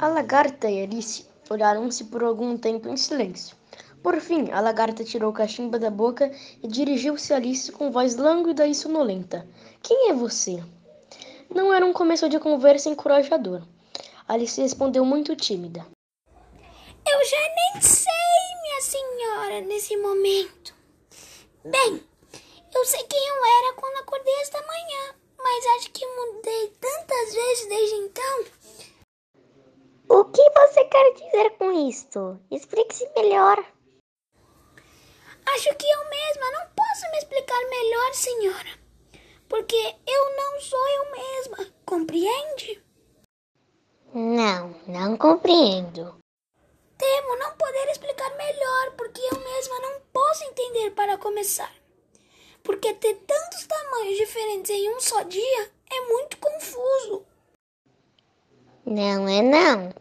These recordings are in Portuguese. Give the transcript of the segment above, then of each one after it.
A lagarta e Alice olharam-se por algum tempo em silêncio. Por fim, a lagarta tirou o cachimbo da boca e dirigiu-se a Alice com voz lânguida e sonolenta. Quem é você? Não era um começo de conversa encorajador. Alice respondeu muito tímida. Eu já nem sei, minha senhora, nesse momento. Bem, eu sei quem eu era quando acordei esta manhã, mas acho que mudei tantas vezes desde então. O que você quer dizer com isto? Explique-se melhor. Acho que eu mesma não posso me explicar melhor, senhora, porque eu não sou eu mesma, compreende? Não, não compreendo. Temo não poder explicar melhor, porque eu mesma não posso entender para começar. Porque ter tantos tamanhos diferentes em um só dia é muito confuso. Não é não.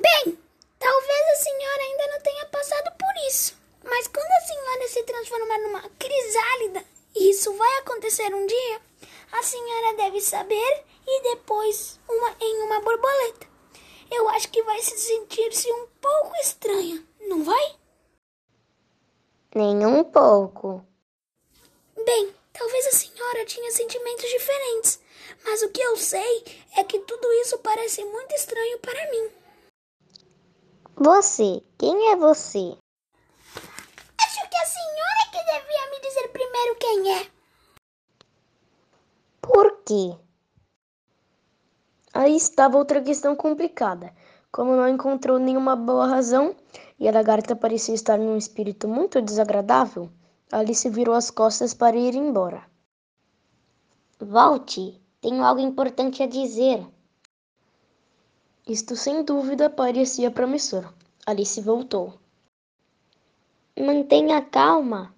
Bem, talvez a senhora ainda não tenha passado por isso. Mas quando a senhora se transformar numa crisálida, e isso vai acontecer um dia, a senhora deve saber e depois uma em uma borboleta. Eu acho que vai se sentir-se um pouco estranha, não vai? Nem um pouco. Bem, talvez a senhora tinha sentimentos diferentes, mas o que eu sei é que tudo isso parece muito estranho para mim. Você, quem é você? Acho que a senhora é que devia me dizer primeiro quem é. Por quê? Aí estava outra questão complicada. Como não encontrou nenhuma boa razão e a lagarta parecia estar num espírito muito desagradável, Alice virou as costas para ir embora. Volte, tenho algo importante a dizer. Isto sem dúvida parecia promissor. Alice voltou. Mantenha calma.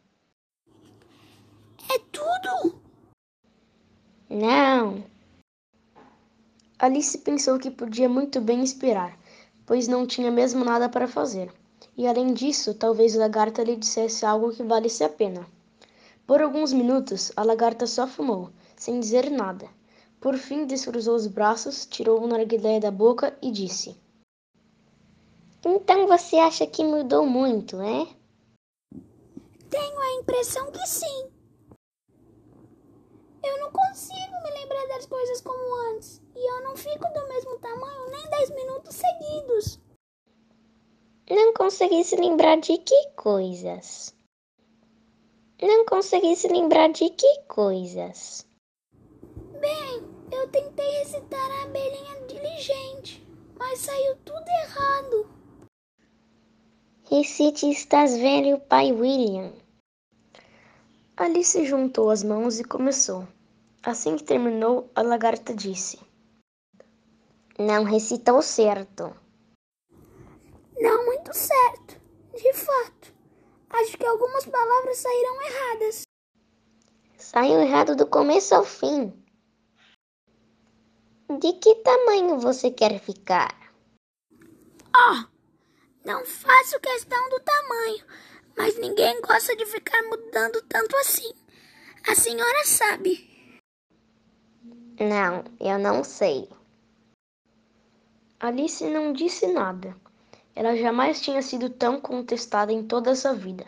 É tudo? Não. Alice pensou que podia muito bem esperar, pois não tinha mesmo nada para fazer. E além disso, talvez a lagarta lhe dissesse algo que valesse a pena. Por alguns minutos, a lagarta só fumou, sem dizer nada. Por fim, descruzou os braços, tirou o narguilé da boca e disse: Então você acha que mudou muito, é? Tenho a impressão que sim. Eu não consigo me lembrar das coisas como antes. E eu não fico do mesmo tamanho nem dez minutos seguidos. Não consegui se lembrar de que coisas? Não consegui se lembrar de que coisas? Bem, eu tentei recitar a abelhinha diligente, mas saiu tudo errado. Recite Estás Velho, Pai William. Alice juntou as mãos e começou. Assim que terminou, a lagarta disse: Não recitou certo. Não muito certo, de fato. Acho que algumas palavras saíram erradas. Saiu errado do começo ao fim. De que tamanho você quer ficar? Oh, não faço questão do tamanho, mas ninguém gosta de ficar mudando tanto assim. A senhora sabe. Não, eu não sei. Alice não disse nada. Ela jamais tinha sido tão contestada em toda a sua vida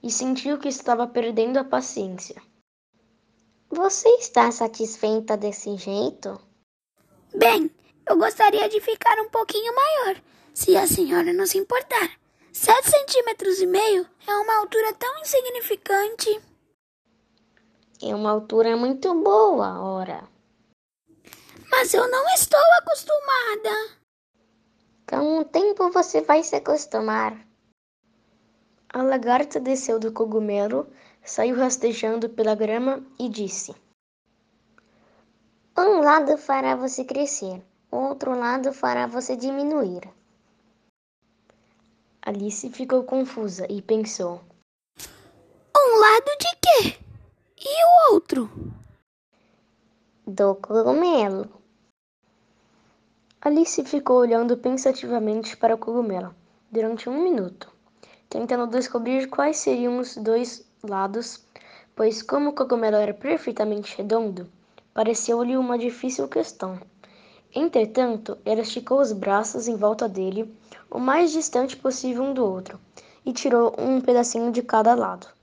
e sentiu que estava perdendo a paciência. Você está satisfeita desse jeito? Bem, eu gostaria de ficar um pouquinho maior, se a senhora não se importar. Sete centímetros e meio é uma altura tão insignificante. É uma altura muito boa, ora. Mas eu não estou acostumada. Com o tempo você vai se acostumar. A lagarta desceu do cogumelo, saiu rastejando pela grama e disse: Um lado fará você crescer, o outro lado fará você diminuir. Alice ficou confusa e pensou: Um lado de quê? E o outro? Do cogumelo. Alice ficou olhando pensativamente para o cogumelo durante um minuto, tentando descobrir quais seriam os dois lados, pois, como o cogumelo era perfeitamente redondo, pareceu-lhe uma difícil questão. Entretanto, ela esticou os braços em volta dele, o mais distante possível um do outro, e tirou um pedacinho de cada lado.